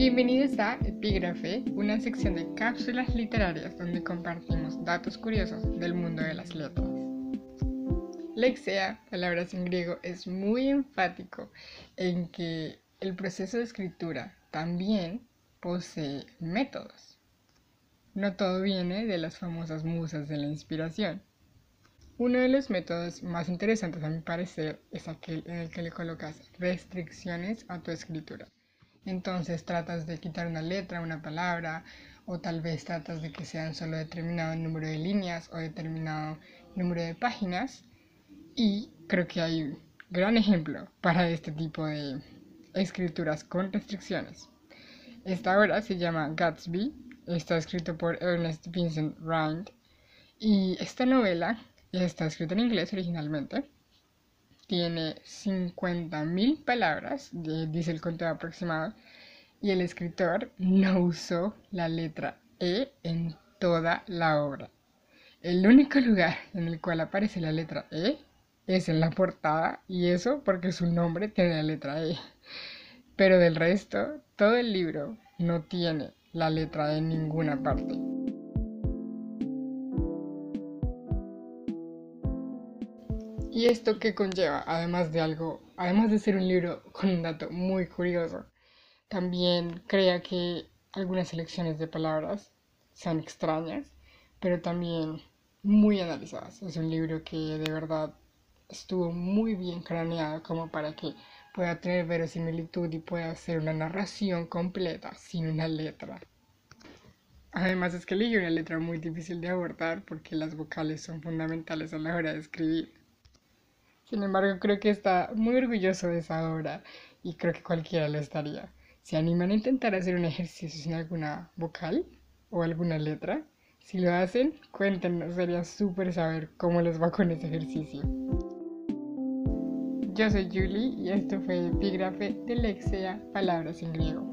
Bienvenidos a Epígrafe, una sección de cápsulas literarias donde compartimos datos curiosos del mundo de las letras. Lexea, palabras en griego, es muy enfático en que el proceso de escritura también posee métodos. No todo viene de las famosas musas de la inspiración. Uno de los métodos más interesantes a mi parecer es aquel en el que le colocas restricciones a tu escritura. Entonces tratas de quitar una letra, una palabra, o tal vez tratas de que sean solo determinado número de líneas o determinado número de páginas. Y creo que hay un gran ejemplo para este tipo de escrituras con restricciones. Esta obra se llama Gatsby, está escrito por Ernest Vincent Rind y esta novela está escrita en inglés originalmente tiene 50.000 palabras, dice el conteo aproximado, y el escritor no usó la letra E en toda la obra. El único lugar en el cual aparece la letra E es en la portada y eso porque su nombre tiene la letra E. Pero del resto, todo el libro no tiene la letra E en ninguna parte. ¿Y esto qué conlleva? Además de algo, además de ser un libro con un dato muy curioso, también crea que algunas selecciones de palabras son extrañas, pero también muy analizadas. Es un libro que de verdad estuvo muy bien craneado como para que pueda tener verosimilitud y pueda hacer una narración completa sin una letra. Además es que leí una letra muy difícil de abordar porque las vocales son fundamentales a la hora de escribir. Sin embargo, creo que está muy orgulloso de esa obra y creo que cualquiera lo estaría. ¿Se animan a intentar hacer un ejercicio sin alguna vocal o alguna letra? Si lo hacen, cuéntenos, sería súper saber cómo les va con ese ejercicio. Yo soy Julie y esto fue Epígrafe de Lexea Palabras en Griego.